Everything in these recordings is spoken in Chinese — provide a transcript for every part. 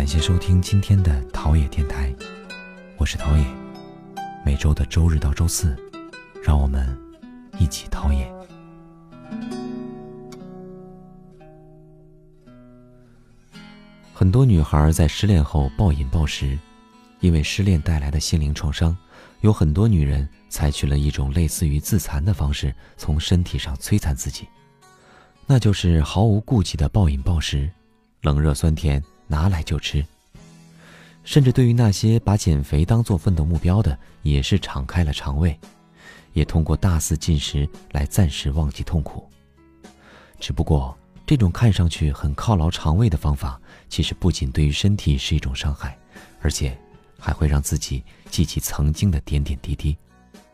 感谢收听今天的陶冶电台，我是陶冶。每周的周日到周四，让我们一起陶冶。很多女孩在失恋后暴饮暴食，因为失恋带来的心灵创伤，有很多女人采取了一种类似于自残的方式，从身体上摧残自己，那就是毫无顾忌的暴饮暴食，冷热酸甜拿来就吃。甚至对于那些把减肥当做奋斗目标的，也是敞开了肠胃，也通过大肆进食来暂时忘记痛苦。只不过，这种看上去很犒劳肠胃的方法。其实不仅对于身体是一种伤害，而且还会让自己记起曾经的点点滴滴。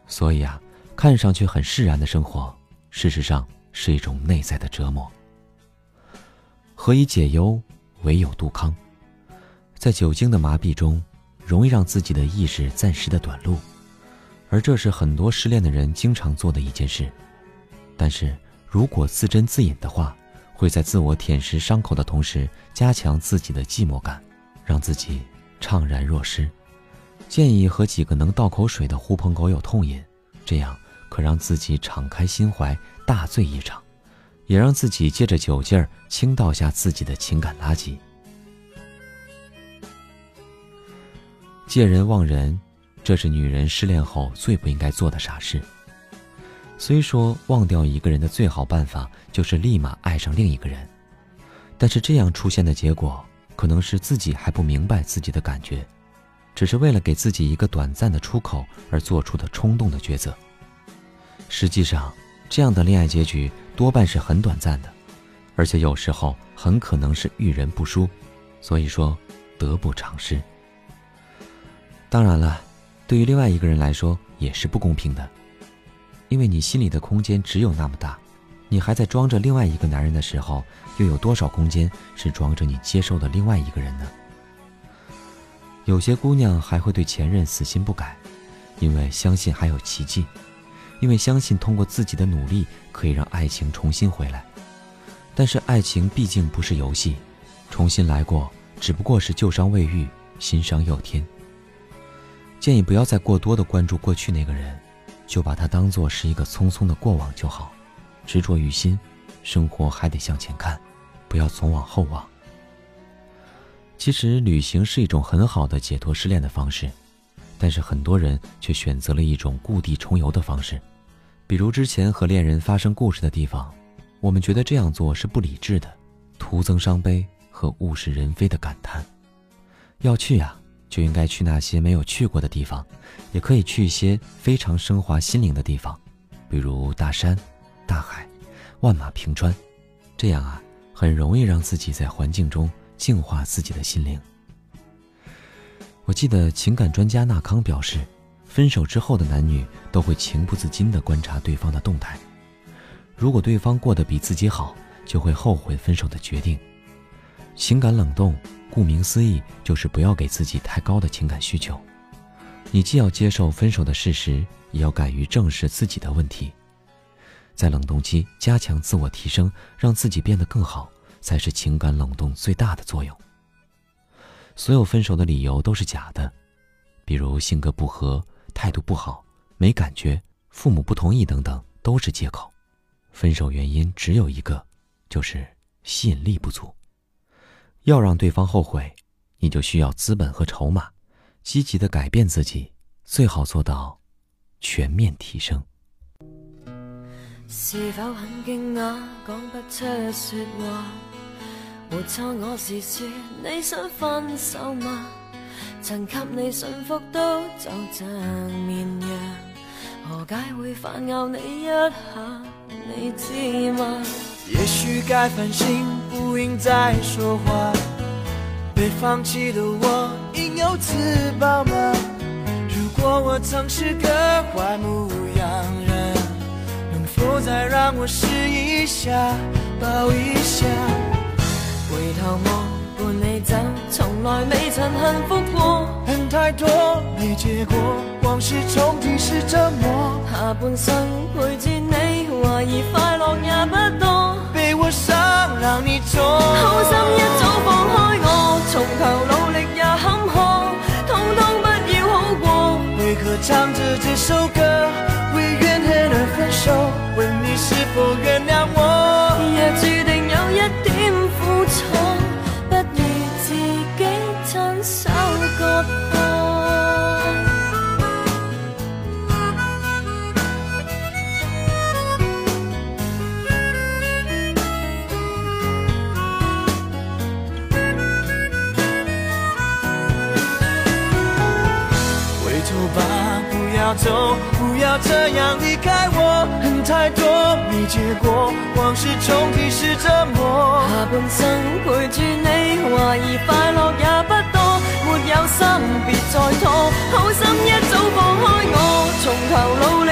所以啊，看上去很释然的生活，事实上是一种内在的折磨。何以解忧，唯有杜康。在酒精的麻痹中，容易让自己的意识暂时的短路，而这是很多失恋的人经常做的一件事。但是如果自斟自饮的话，会在自我舔舐伤口的同时，加强自己的寂寞感，让自己怅然若失。建议和几个能倒口水的狐朋狗友痛饮，这样可让自己敞开心怀，大醉一场，也让自己借着酒劲儿倾倒下自己的情感垃圾。借人忘人，这是女人失恋后最不应该做的傻事。虽说忘掉一个人的最好办法就是立马爱上另一个人，但是这样出现的结果可能是自己还不明白自己的感觉，只是为了给自己一个短暂的出口而做出的冲动的抉择。实际上，这样的恋爱结局多半是很短暂的，而且有时候很可能是遇人不淑，所以说得不偿失。当然了，对于另外一个人来说也是不公平的。因为你心里的空间只有那么大，你还在装着另外一个男人的时候，又有多少空间是装着你接受的另外一个人呢？有些姑娘还会对前任死心不改，因为相信还有奇迹，因为相信通过自己的努力可以让爱情重新回来。但是爱情毕竟不是游戏，重新来过只不过是旧伤未愈，新伤又添。建议不要再过多的关注过去那个人。就把它当做是一个匆匆的过往就好，执着于心，生活还得向前看，不要总往后望。其实旅行是一种很好的解脱失恋的方式，但是很多人却选择了一种故地重游的方式，比如之前和恋人发生故事的地方，我们觉得这样做是不理智的，徒增伤悲和物是人非的感叹。要去呀。就应该去那些没有去过的地方，也可以去一些非常升华心灵的地方，比如大山、大海、万马平川，这样啊，很容易让自己在环境中净化自己的心灵。我记得情感专家纳康表示，分手之后的男女都会情不自禁地观察对方的动态，如果对方过得比自己好，就会后悔分手的决定。情感冷冻。顾名思义，就是不要给自己太高的情感需求。你既要接受分手的事实，也要敢于正视自己的问题。在冷冻期加强自我提升，让自己变得更好，才是情感冷冻最大的作用。所有分手的理由都是假的，比如性格不合、态度不好、没感觉、父母不同意等等，都是借口。分手原因只有一个，就是吸引力不足。要让对方后悔，你就需要资本和筹码，积极的改变自己，最好做到全面提升。是否很惊讶，讲不出说话？没错，我是说你想分手吗？曾给你幸福都就像绵羊，何解会反咬你一下？你知吗？也许该反省，不应再说话。被放弃的我，应有自保吗？如果我曾是个坏牧羊人，能否再让我试一下，抱一下？回头望，伴你走，从来未曾幸福过。恨太多，没结果，往事重提是折磨。下半生陪住你，怀疑快乐也不多。被我伤，让你痛。好心一早放开走，不要这样离开我。恨太多没结果，往事重提是折磨。下半生陪住你，怀疑快乐也不多。没有心别再拖，好心一早放开我，从头努力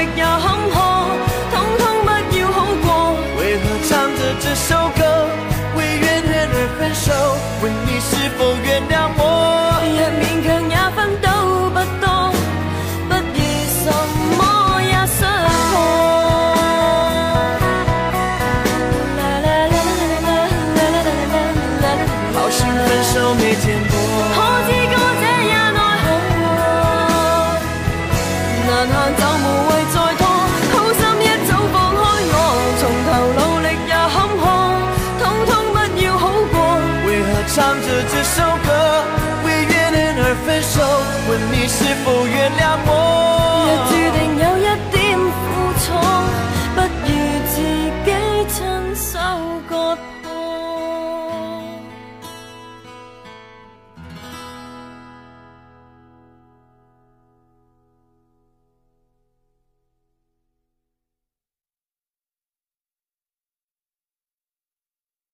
是否原谅我？